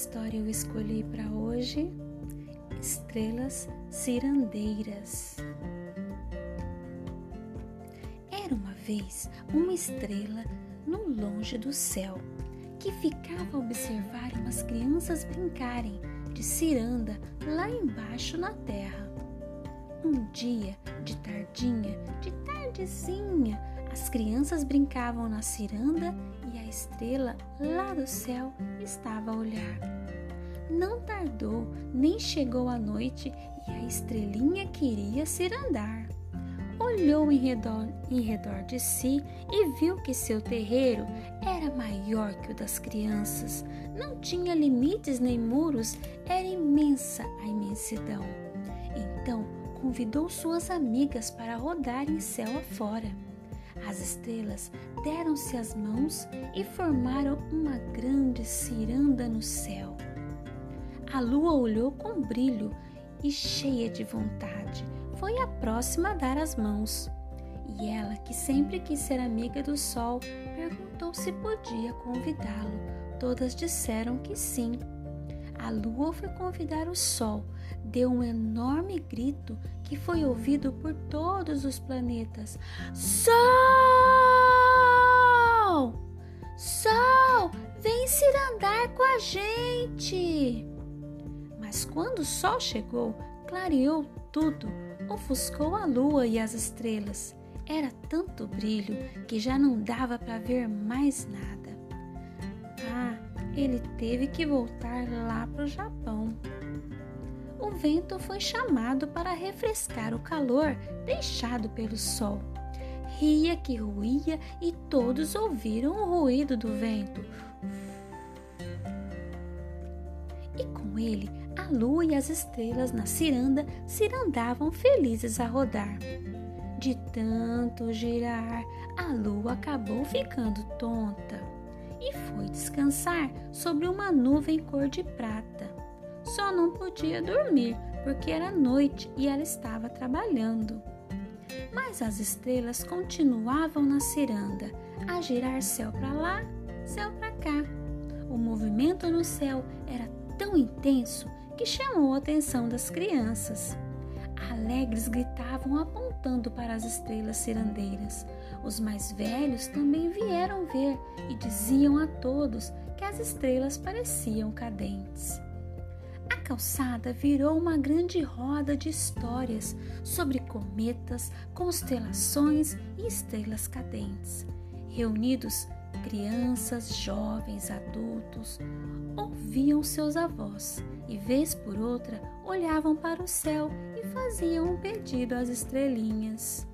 história eu escolhi para hoje? Estrelas cirandeiras. Era uma vez uma estrela no longe do céu que ficava a observar umas crianças brincarem de ciranda lá embaixo na terra. Um dia, de tardinha, de tardezinha, as crianças brincavam na ciranda e a estrela lá do céu estava a olhar. Não tardou, nem chegou a noite e a estrelinha queria cirandar. Olhou em redor, em redor de si e viu que seu terreiro era maior que o das crianças. Não tinha limites nem muros, era imensa a imensidão. Então convidou suas amigas para rodarem céu afora. As estrelas deram-se as mãos e formaram uma grande ciranda no céu. A lua olhou com brilho e, cheia de vontade, foi a próxima a dar as mãos. E ela, que sempre quis ser amiga do sol, perguntou se podia convidá-lo. Todas disseram que sim. A lua foi convidar o sol, deu um enorme grito que foi ouvido por todos os planetas: Sol! Sol, vem cirandar com a gente! Mas quando o sol chegou, clareou tudo, ofuscou a lua e as estrelas. Era tanto brilho que já não dava para ver mais nada. Ele teve que voltar lá para o Japão. O vento foi chamado para refrescar o calor deixado pelo sol. Ria que ruía e todos ouviram o ruído do vento. E com ele, a lua e as estrelas na ciranda cirandavam felizes a rodar. De tanto girar, a lua acabou ficando tonta e foi descansar sobre uma nuvem cor de prata. Só não podia dormir porque era noite e ela estava trabalhando. Mas as estrelas continuavam na ciranda, a girar céu para lá, céu para cá. O movimento no céu era tão intenso que chamou a atenção das crianças. Alegres gritavam apontando para as estrelas cirandeiras. Os mais velhos também vieram ver e diziam a todos que as estrelas pareciam cadentes. A calçada virou uma grande roda de histórias sobre cometas, constelações e estrelas cadentes. Reunidos, crianças, jovens, adultos ouviam seus avós e, vez por outra, olhavam para o céu e faziam um pedido às estrelinhas.